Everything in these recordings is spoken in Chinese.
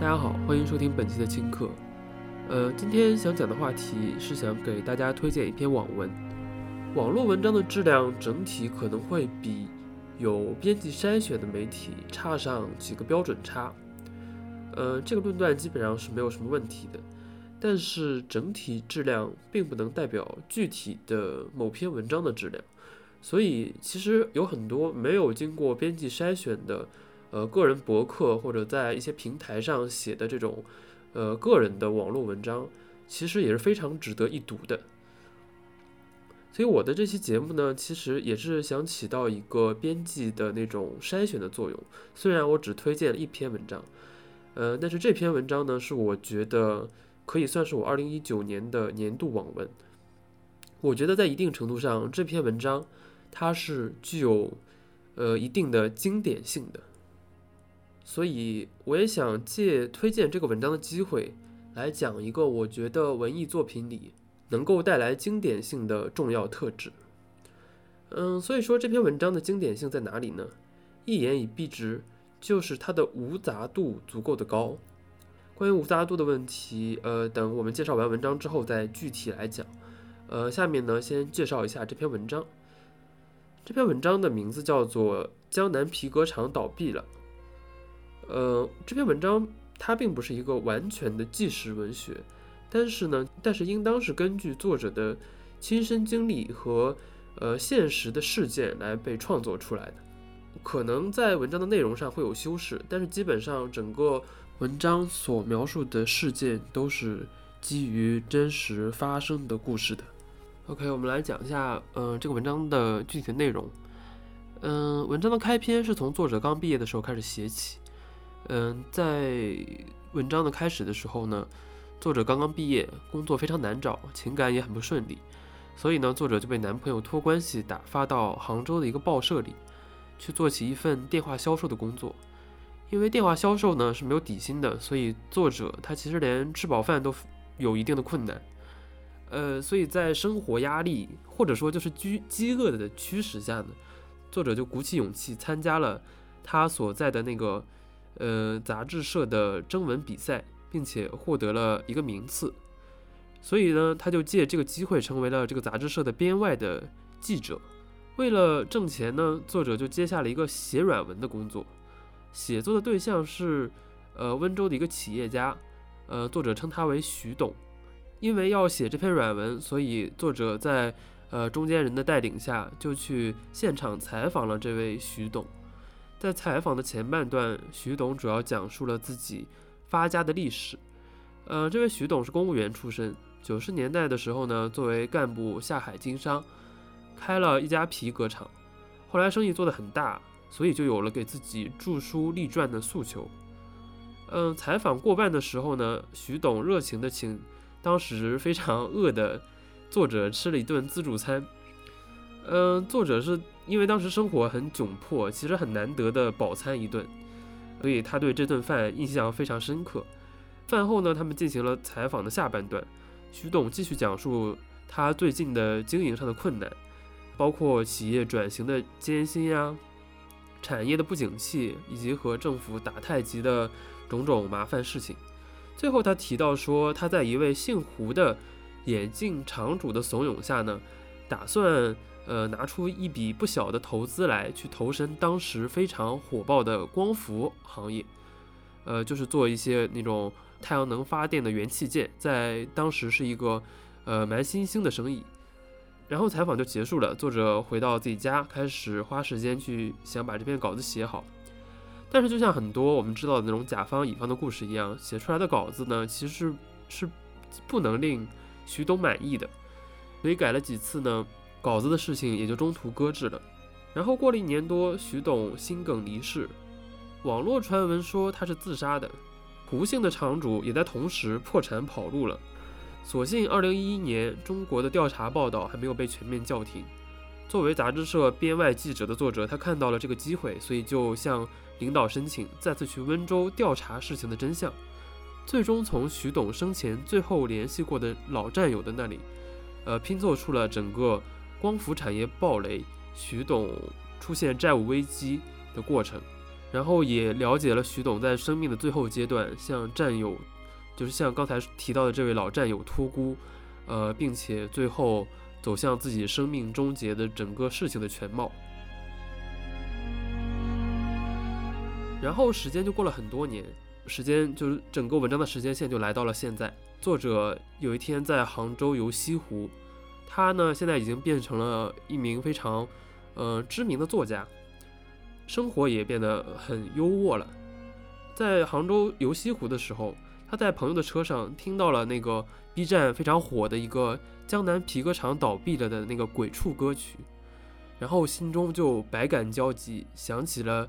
大家好，欢迎收听本期的轻课。呃，今天想讲的话题是想给大家推荐一篇网文。网络文章的质量整体可能会比有编辑筛选的媒体差上几个标准差。呃，这个论断基本上是没有什么问题的。但是整体质量并不能代表具体的某篇文章的质量。所以其实有很多没有经过编辑筛选的。呃，个人博客或者在一些平台上写的这种，呃，个人的网络文章，其实也是非常值得一读的。所以我的这期节目呢，其实也是想起到一个编辑的那种筛选的作用。虽然我只推荐了一篇文章，呃，但是这篇文章呢，是我觉得可以算是我二零一九年的年度网文。我觉得在一定程度上，这篇文章它是具有呃一定的经典性的。所以，我也想借推荐这个文章的机会，来讲一个我觉得文艺作品里能够带来经典性的重要特质。嗯，所以说这篇文章的经典性在哪里呢？一言以蔽之，就是它的无杂度足够的高。关于无杂度的问题，呃，等我们介绍完文章之后再具体来讲。呃，下面呢，先介绍一下这篇文章。这篇文章的名字叫做《江南皮革厂倒闭了》。呃，这篇文章它并不是一个完全的纪实文学，但是呢，但是应当是根据作者的亲身经历和呃现实的事件来被创作出来的。可能在文章的内容上会有修饰，但是基本上整个文章所描述的事件都是基于真实发生的故事的。OK，我们来讲一下，嗯，这个文章的具体的内容。嗯，文章的开篇是从作者刚毕业的时候开始写起。嗯，在文章的开始的时候呢，作者刚刚毕业，工作非常难找，情感也很不顺利，所以呢，作者就被男朋友托关系打发到杭州的一个报社里，去做起一份电话销售的工作。因为电话销售呢是没有底薪的，所以作者他其实连吃饱饭都有一定的困难。呃，所以在生活压力或者说就是饥饥饿的驱使下呢，作者就鼓起勇气参加了他所在的那个。呃，杂志社的征文比赛，并且获得了一个名次，所以呢，他就借这个机会成为了这个杂志社的编外的记者。为了挣钱呢，作者就接下了一个写软文的工作。写作的对象是呃温州的一个企业家，呃，作者称他为徐董。因为要写这篇软文，所以作者在呃中间人的带领下，就去现场采访了这位徐董。在采访的前半段，徐董主要讲述了自己发家的历史。呃，这位徐董是公务员出身，九十年代的时候呢，作为干部下海经商，开了一家皮革厂。后来生意做得很大，所以就有了给自己著书立传的诉求。嗯，采访过半的时候呢，徐董热情的请当时非常饿的作者吃了一顿自助餐。嗯，作者是。因为当时生活很窘迫，其实很难得的饱餐一顿，所以他对这顿饭印象非常深刻。饭后呢，他们进行了采访的下半段，徐董继续讲述他最近的经营上的困难，包括企业转型的艰辛呀，产业的不景气，以及和政府打太极的种种麻烦事情。最后他提到说，他在一位姓胡的眼镜厂主的怂恿下呢，打算。呃，拿出一笔不小的投资来，去投身当时非常火爆的光伏行业，呃，就是做一些那种太阳能发电的元器件，在当时是一个呃蛮新兴的生意。然后采访就结束了，作者回到自己家，开始花时间去想把这篇稿子写好。但是就像很多我们知道的那种甲方乙方的故事一样，写出来的稿子呢，其实是不能令徐董满意的，所以改了几次呢。稿子的事情也就中途搁置了，然后过了一年多，徐董心梗离世，网络传闻说他是自杀的，胡姓的厂主也在同时破产跑路了。所幸二零一一年中国的调查报道还没有被全面叫停。作为杂志社编外记者的作者，他看到了这个机会，所以就向领导申请再次去温州调查事情的真相。最终从徐董生前最后联系过的老战友的那里，呃，拼凑出了整个。光伏产业暴雷，徐董出现债务危机的过程。然后也了解了徐董在生命的最后阶段向战友，就是像刚才提到的这位老战友托孤，呃，并且最后走向自己生命终结的整个事情的全貌。然后时间就过了很多年，时间就是整个文章的时间线就来到了现在。作者有一天在杭州游西湖，他呢现在已经变成了一名非常，呃知名的作家。生活也变得很优渥了。在杭州游西湖的时候，他在朋友的车上听到了那个 B 站非常火的一个江南皮革厂倒闭了的那个鬼畜歌曲，然后心中就百感交集，想起了，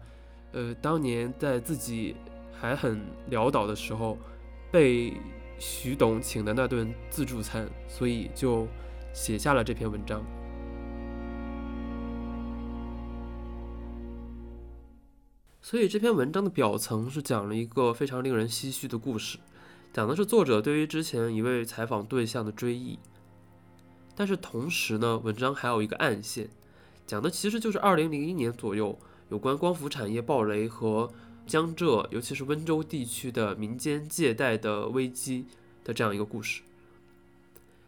呃，当年在自己还很潦倒的时候，被徐董请的那顿自助餐，所以就写下了这篇文章。所以这篇文章的表层是讲了一个非常令人唏嘘的故事，讲的是作者对于之前一位采访对象的追忆。但是同时呢，文章还有一个暗线，讲的其实就是2001年左右有关光伏产业暴雷和江浙，尤其是温州地区的民间借贷的危机的这样一个故事。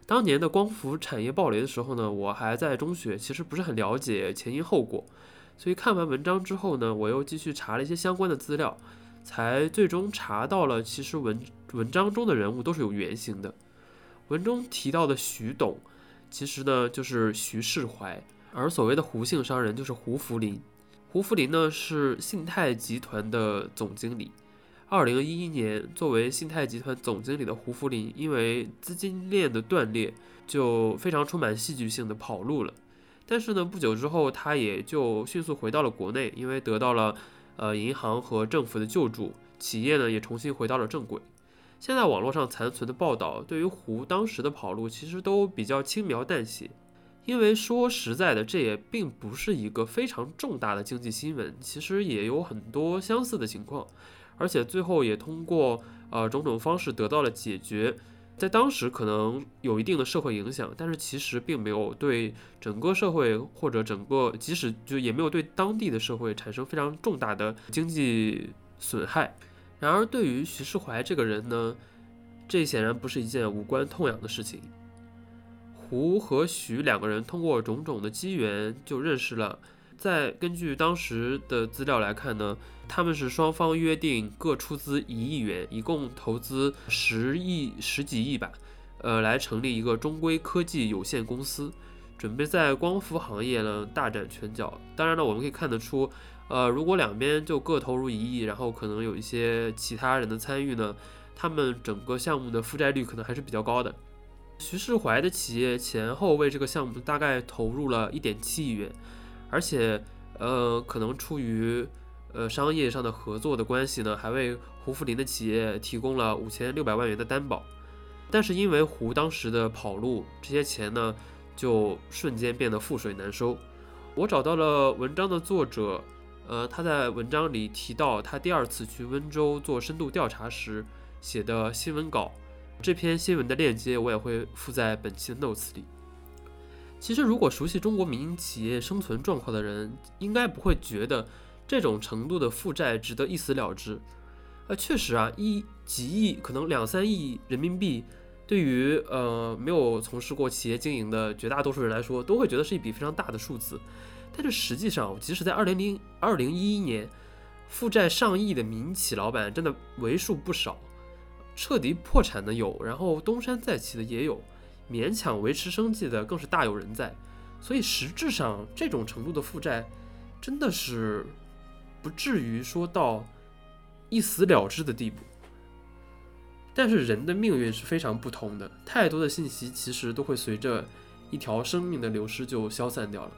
当年的光伏产业暴雷的时候呢，我还在中学，其实不是很了解前因后果。所以看完文章之后呢，我又继续查了一些相关的资料，才最终查到了，其实文文章中的人物都是有原型的。文中提到的徐董，其实呢就是徐世怀，而所谓的胡姓商人就是胡福林。胡福林呢是信泰集团的总经理。二零一一年，作为信泰集团总经理的胡福林，因为资金链的断裂，就非常充满戏剧性的跑路了。但是呢，不久之后，他也就迅速回到了国内，因为得到了呃银行和政府的救助，企业呢也重新回到了正轨。现在网络上残存的报道，对于胡当时的跑路，其实都比较轻描淡写，因为说实在的，这也并不是一个非常重大的经济新闻，其实也有很多相似的情况，而且最后也通过呃种种方式得到了解决。在当时可能有一定的社会影响，但是其实并没有对整个社会或者整个，即使就也没有对当地的社会产生非常重大的经济损害。然而，对于徐世怀这个人呢，这显然不是一件无关痛痒的事情。胡和徐两个人通过种种的机缘就认识了。再根据当时的资料来看呢，他们是双方约定各出资一亿元，一共投资十亿十几亿吧，呃，来成立一个中规科技有限公司，准备在光伏行业呢大展拳脚。当然了，我们可以看得出，呃，如果两边就各投入一亿，然后可能有一些其他人的参与呢，他们整个项目的负债率可能还是比较高的。徐世怀的企业前后为这个项目大概投入了一点七亿元。而且，呃，可能出于呃商业上的合作的关系呢，还为胡福林的企业提供了五千六百万元的担保。但是因为胡当时的跑路，这些钱呢就瞬间变得覆水难收。我找到了文章的作者，呃，他在文章里提到他第二次去温州做深度调查时写的新闻稿，这篇新闻的链接我也会附在本期的 notes 里。其实，如果熟悉中国民营企业生存状况的人，应该不会觉得这种程度的负债值得一死了之。呃，确实啊，一几亿，可能两三亿人民币，对于呃没有从事过企业经营的绝大多数人来说，都会觉得是一笔非常大的数字。但是实际上，即使在二零零二零一一年，负债上亿的民企老板真的为数不少，彻底破产的有，然后东山再起的也有。勉强维持生计的更是大有人在，所以实质上这种程度的负债，真的是不至于说到一死了之的地步。但是人的命运是非常不同的，太多的信息其实都会随着一条生命的流失就消散掉了，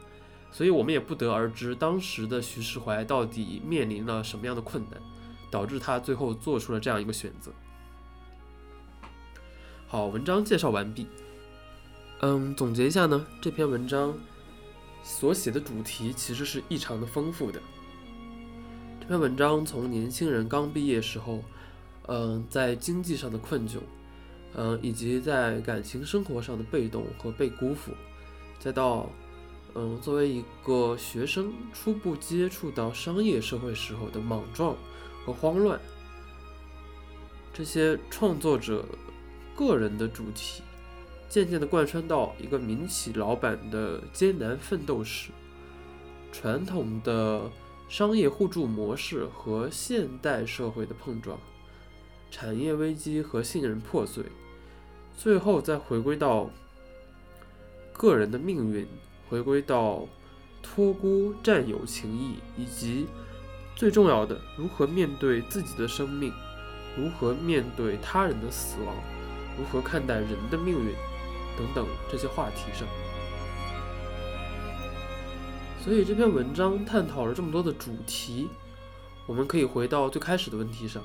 所以我们也不得而知当时的徐世怀到底面临了什么样的困难，导致他最后做出了这样一个选择。好，文章介绍完毕。嗯，总结一下呢，这篇文章所写的主题其实是异常的丰富的。这篇文章从年轻人刚毕业时候，嗯，在经济上的困窘，嗯，以及在感情生活上的被动和被辜负，再到嗯，作为一个学生初步接触到商业社会时候的莽撞和慌乱，这些创作者个人的主题，渐渐地贯穿到一个民企老板的艰难奋斗史，传统的商业互助模式和现代社会的碰撞，产业危机和信任破碎，最后再回归到个人的命运。回归到托孤、战友情谊，以及最重要的，如何面对自己的生命，如何面对他人的死亡，如何看待人的命运等等这些话题上。所以这篇文章探讨了这么多的主题，我们可以回到最开始的问题上，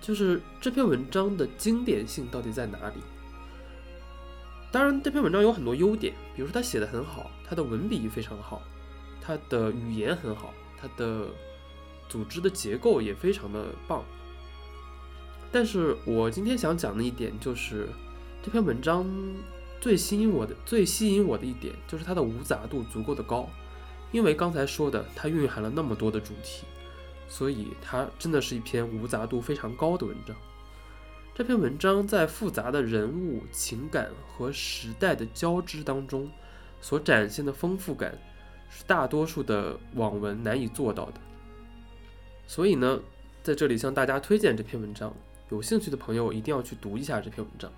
就是这篇文章的经典性到底在哪里？当然，这篇文章有很多优点，比如说他写的很好，他的文笔非常好，他的语言很好，他的组织的结构也非常的棒。但是我今天想讲的一点就是，这篇文章最吸引我的、最吸引我的一点就是它的无杂度足够的高，因为刚才说的，它蕴含了那么多的主题，所以它真的是一篇无杂度非常高的文章。这篇文章在复杂的人物情感和时代的交织当中，所展现的丰富感，是大多数的网文难以做到的。所以呢，在这里向大家推荐这篇文章，有兴趣的朋友一定要去读一下这篇文章。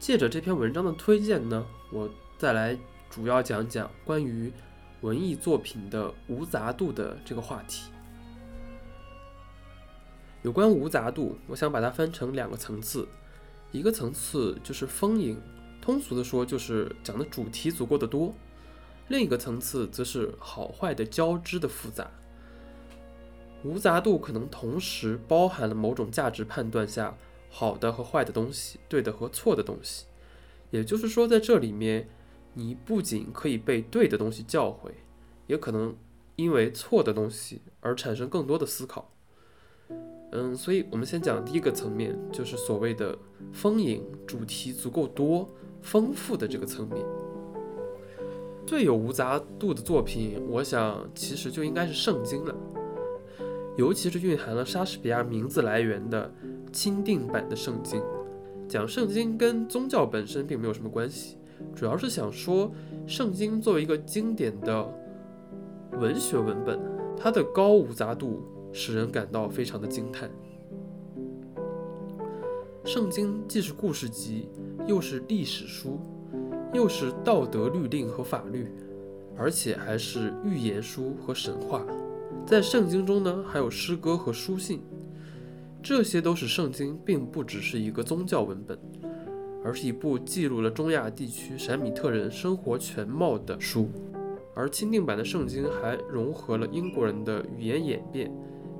借着这篇文章的推荐呢，我再来主要讲讲关于文艺作品的无杂度的这个话题。有关无杂度，我想把它分成两个层次，一个层次就是丰盈，通俗的说就是讲的主题足够的多；另一个层次则是好坏的交织的复杂。无杂度可能同时包含了某种价值判断下好的和坏的东西，对的和错的东西。也就是说，在这里面，你不仅可以被对的东西教诲，也可能因为错的东西而产生更多的思考。嗯，所以我们先讲第一个层面，就是所谓的丰盈，主题足够多、丰富的这个层面。最有无杂度的作品，我想其实就应该是《圣经》了，尤其是蕴含了莎士比亚名字来源的钦定版的《圣经》。讲《圣经》跟宗教本身并没有什么关系，主要是想说《圣经》作为一个经典的文学文本，它的高无杂度。使人感到非常的惊叹。圣经既是故事集，又是历史书，又是道德律令和法律，而且还是预言书和神话。在圣经中呢，还有诗歌和书信，这些都使圣经并不只是一个宗教文本，而是一部记录了中亚地区闪米特人生活全貌的书。而钦定版的圣经还融合了英国人的语言演变。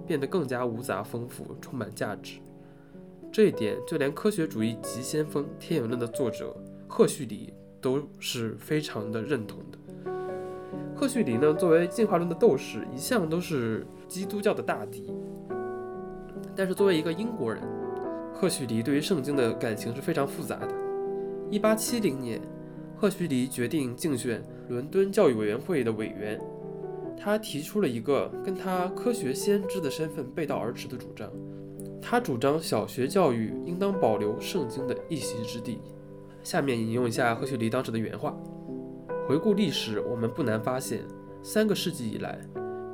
变得更加无杂丰富，充满价值。这一点，就连科学主义急先锋《天演论》的作者赫胥黎都是非常的认同的。赫胥黎呢，作为进化论的斗士，一向都是基督教的大敌。但是，作为一个英国人，赫胥黎对于圣经的感情是非常复杂的。一八七零年，赫胥黎决定竞选伦敦教育委员会的委员。他提出了一个跟他科学先知的身份背道而驰的主张。他主张小学教育应当保留圣经的一席之地。下面引用一下赫胥黎当时的原话：回顾历史，我们不难发现，三个世纪以来，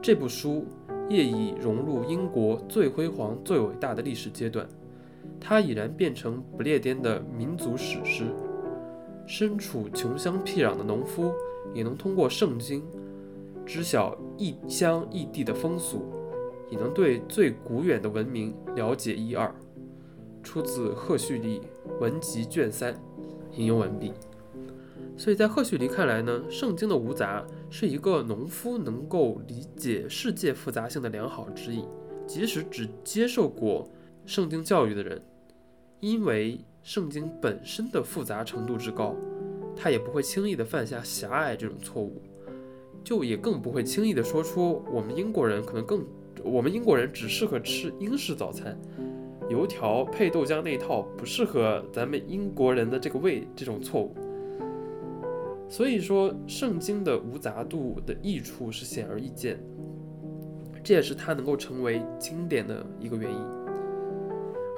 这部书业已融入英国最辉煌、最伟大的历史阶段。它已然变成不列颠的民族史诗。身处穷乡僻壤的农夫也能通过圣经。知晓异乡异地的风俗，也能对最古远的文明了解一二。出自赫胥黎文集卷三，引用完毕。所以在赫胥黎看来呢，圣经的无杂是一个农夫能够理解世界复杂性的良好指引。即使只接受过圣经教育的人，因为圣经本身的复杂程度之高，他也不会轻易的犯下狭隘这种错误。就也更不会轻易的说出我们英国人可能更，我们英国人只适合吃英式早餐，油条配豆浆那套不适合咱们英国人的这个胃这种错误。所以说，圣经的无杂度的益处是显而易见，这也是它能够成为经典的一个原因。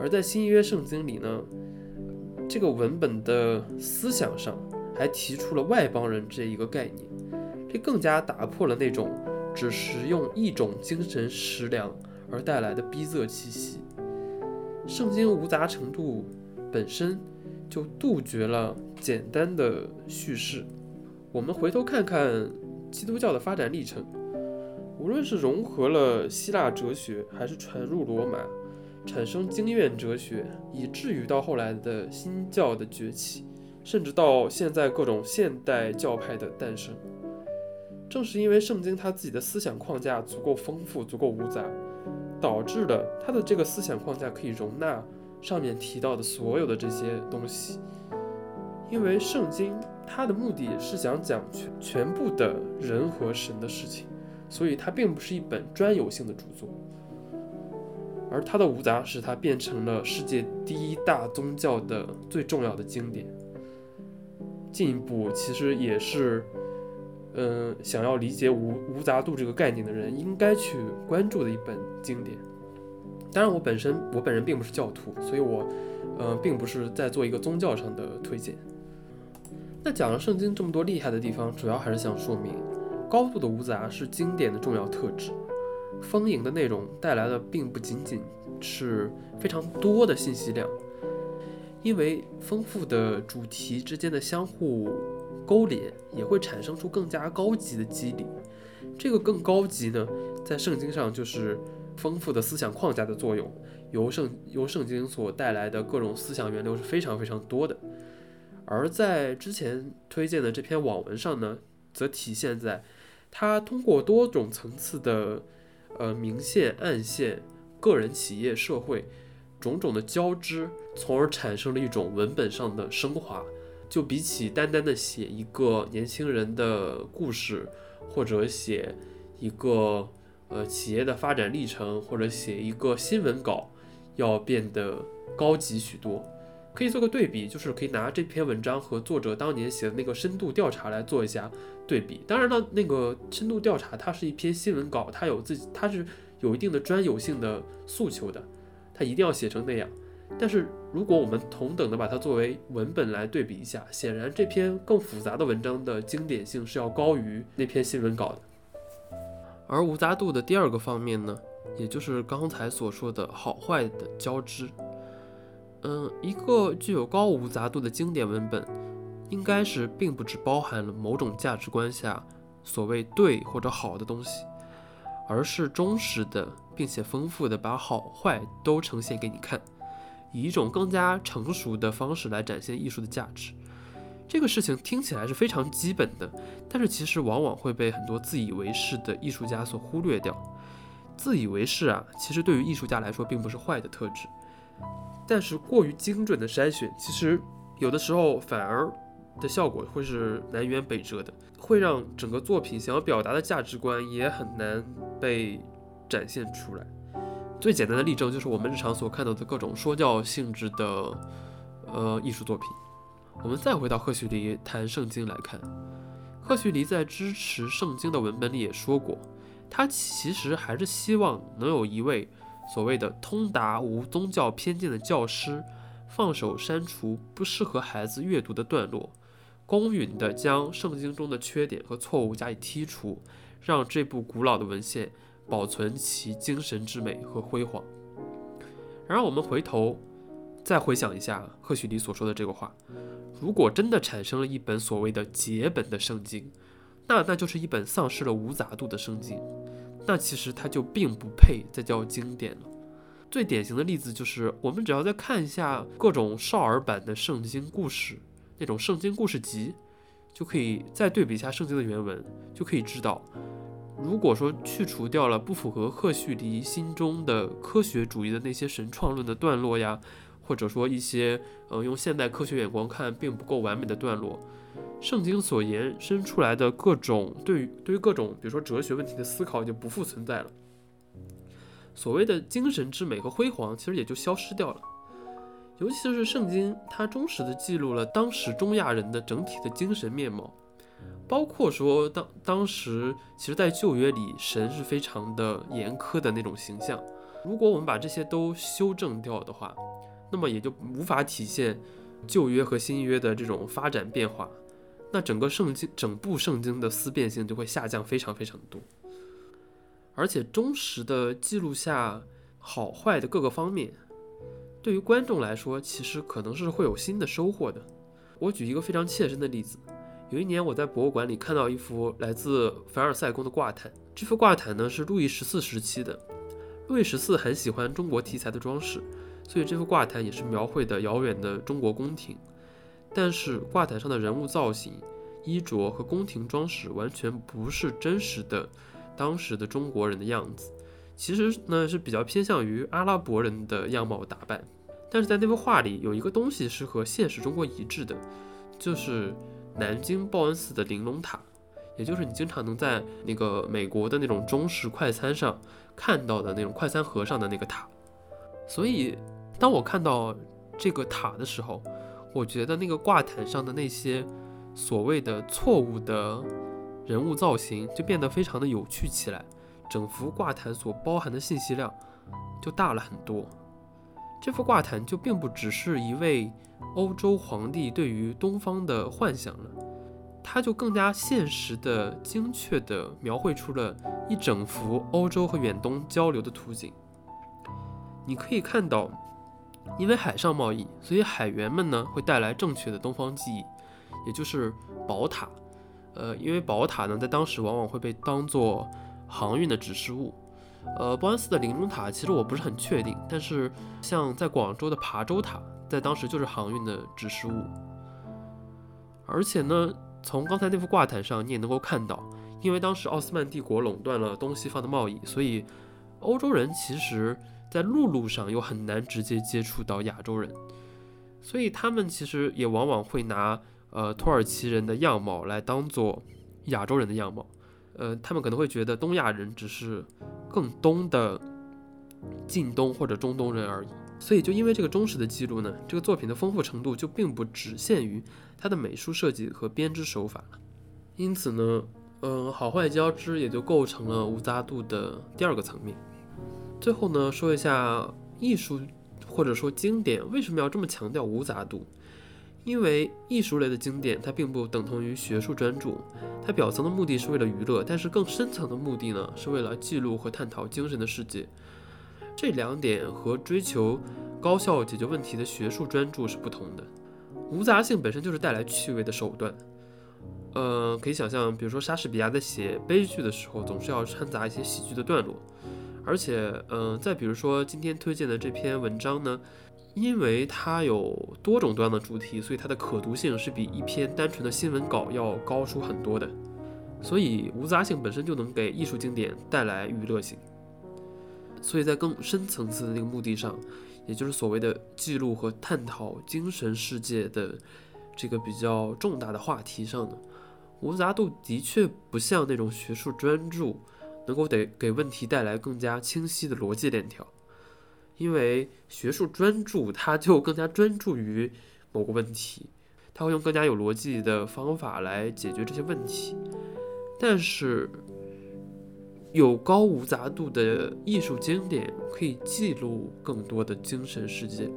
而在新约圣经里呢，这个文本的思想上还提出了外邦人这一个概念，这更加打破了那种只食用一种精神食粮而带来的逼仄气息。圣经无杂程度本身就杜绝了简单的叙事。我们回头看看基督教的发展历程，无论是融合了希腊哲学，还是传入罗马，产生经验哲学，以至于到后来的新教的崛起，甚至到现在各种现代教派的诞生，正是因为圣经它自己的思想框架足够丰富、足够无杂，导致了它的这个思想框架可以容纳上面提到的所有的这些东西。因为圣经它的目的是想讲全全部的人和神的事情，所以它并不是一本专有性的著作。而它的无杂使它变成了世界第一大宗教的最重要的经典。进一步，其实也是，嗯，想要理解无无杂度这个概念的人应该去关注的一本经典。当然，我本身我本人并不是教徒，所以我，呃，并不是在做一个宗教上的推荐。那讲了圣经这么多厉害的地方，主要还是想说明，高度的无杂是经典的重要特质。丰盈的内容带来的并不仅仅是非常多的信息量，因为丰富的主题之间的相互勾连，也会产生出更加高级的机理。这个更高级呢，在圣经上就是丰富的思想框架的作用，由圣由圣经所带来的各种思想源流是非常非常多的。而在之前推荐的这篇网文上呢，则体现在它通过多种层次的呃明线、暗线、个人、企业、社会种种的交织，从而产生了一种文本上的升华。就比起单单的写一个年轻人的故事，或者写一个呃企业的发展历程，或者写一个新闻稿，要变得高级许多。可以做个对比，就是可以拿这篇文章和作者当年写的那个深度调查来做一下对比。当然了，那个深度调查它是一篇新闻稿，它有自己，它是有一定的专有性的诉求的，它一定要写成那样。但是如果我们同等的把它作为文本来对比一下，显然这篇更复杂的文章的经典性是要高于那篇新闻稿的。而无杂度的第二个方面呢，也就是刚才所说的好坏的交织。嗯，一个具有高无杂度的经典文本，应该是并不只包含了某种价值观下所谓对或者好的东西，而是忠实的并且丰富的把好坏都呈现给你看，以一种更加成熟的方式来展现艺术的价值。这个事情听起来是非常基本的，但是其实往往会被很多自以为是的艺术家所忽略掉。自以为是啊，其实对于艺术家来说并不是坏的特质。但是过于精准的筛选，其实有的时候反而的效果会是南辕北辙的，会让整个作品想要表达的价值观也很难被展现出来。最简单的例证就是我们日常所看到的各种说教性质的呃艺术作品。我们再回到赫胥黎谈圣经来看，赫胥黎在支持圣经的文本里也说过，他其实还是希望能有一位。所谓的通达无宗教偏见的教师，放手删除不适合孩子阅读的段落，公允地将圣经中的缺点和错误加以剔除，让这部古老的文献保存其精神之美和辉煌。然而，我们回头再回想一下赫胥黎所说的这个话：如果真的产生了一本所谓的结本的圣经，那那就是一本丧失了无杂度的圣经。那其实它就并不配再叫经典了。最典型的例子就是，我们只要再看一下各种少儿版的圣经故事，那种圣经故事集，就可以再对比一下圣经的原文，就可以知道，如果说去除掉了不符合赫胥黎心中的科学主义的那些神创论的段落呀，或者说一些呃用现代科学眼光看并不够完美的段落。圣经所延伸出来的各种对于对于各种比如说哲学问题的思考就不复存在了，所谓的精神之美和辉煌其实也就消失掉了。尤其是圣经，它忠实的记录了当时中亚人的整体的精神面貌，包括说当当时其实，在旧约里，神是非常的严苛的那种形象。如果我们把这些都修正掉的话，那么也就无法体现旧约和新约的这种发展变化。那整个圣经、整部圣经的思辨性就会下降非常非常多。而且忠实的记录下好坏的各个方面，对于观众来说，其实可能是会有新的收获的。我举一个非常切身的例子。有一年，我在博物馆里看到一幅来自凡尔赛宫的挂毯。这幅挂毯呢是路易十四时期的。路易十四很喜欢中国题材的装饰，所以这幅挂毯也是描绘的遥远的中国宫廷。但是挂毯上的人物造型、衣着和宫廷装饰完全不是真实的当时的中国人的样子，其实呢是比较偏向于阿拉伯人的样貌打扮。但是在那幅画里有一个东西是和现实中国一致的，就是。南京报恩寺的玲珑塔，也就是你经常能在那个美国的那种中式快餐上看到的那种快餐盒上的那个塔。所以，当我看到这个塔的时候，我觉得那个挂毯上的那些所谓的错误的人物造型就变得非常的有趣起来，整幅挂毯所包含的信息量就大了很多。这幅挂毯就并不只是一位。欧洲皇帝对于东方的幻想了，它就更加现实的、精确的描绘出了一整幅欧洲和远东交流的图景。你可以看到，因为海上贸易，所以海员们呢会带来正确的东方记忆，也就是宝塔。呃，因为宝塔呢在当时往往会被当做航运的指示物。呃，波恩寺的玲珑塔其实我不是很确定，但是像在广州的琶洲塔。在当时就是航运的指示物，而且呢，从刚才那幅挂毯上你也能够看到，因为当时奥斯曼帝国垄断了东西方的贸易，所以欧洲人其实在陆路上又很难直接接触到亚洲人，所以他们其实也往往会拿呃土耳其人的样貌来当做亚洲人的样貌，呃，他们可能会觉得东亚人只是更东的近东或者中东人而已。所以，就因为这个忠实的记录呢，这个作品的丰富程度就并不只限于它的美术设计和编织手法。因此呢，嗯，好坏交织也就构成了无杂度的第二个层面。最后呢，说一下艺术或者说经典为什么要这么强调无杂度？因为艺术类的经典它并不等同于学术专著，它表层的目的是为了娱乐，但是更深层的目的呢，是为了记录和探讨精神的世界。这两点和追求高效解决问题的学术专注是不同的。无杂性本身就是带来趣味的手段。呃，可以想象，比如说莎士比亚在写悲剧的时候，总是要掺杂一些喜剧的段落。而且，嗯，再比如说今天推荐的这篇文章呢，因为它有多种多样的主题，所以它的可读性是比一篇单纯的新闻稿要高出很多的。所以，无杂性本身就能给艺术经典带来娱乐性。所以在更深层次的那个目的上，也就是所谓的记录和探讨精神世界的这个比较重大的话题上呢，无杂度的确不像那种学术专注能够得给问题带来更加清晰的逻辑链条，因为学术专注它就更加专注于某个问题，它会用更加有逻辑的方法来解决这些问题，但是。有高无杂度的艺术经典可以记录更多的精神世界，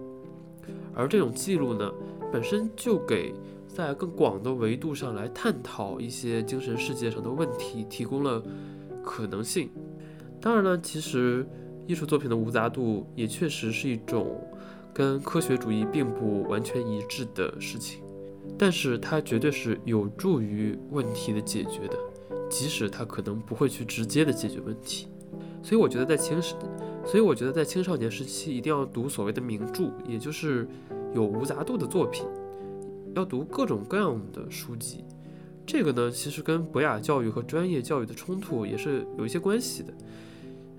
而这种记录呢，本身就给在更广的维度上来探讨一些精神世界上的问题提供了可能性。当然了，其实艺术作品的无杂度也确实是一种跟科学主义并不完全一致的事情，但是它绝对是有助于问题的解决的。即使它可能不会去直接的解决问题，所以我觉得在青时，所以我觉得在青少年时期一定要读所谓的名著，也就是有无杂度的作品，要读各种各样的书籍。这个呢，其实跟博雅教育和专业教育的冲突也是有一些关系的。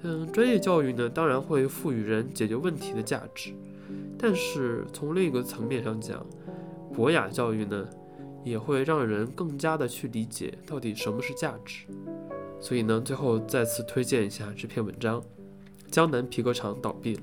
嗯，专业教育呢，当然会赋予人解决问题的价值，但是从另一个层面上讲，博雅教育呢？也会让人更加的去理解到底什么是价值，所以呢，最后再次推荐一下这篇文章：江南皮革厂倒闭了。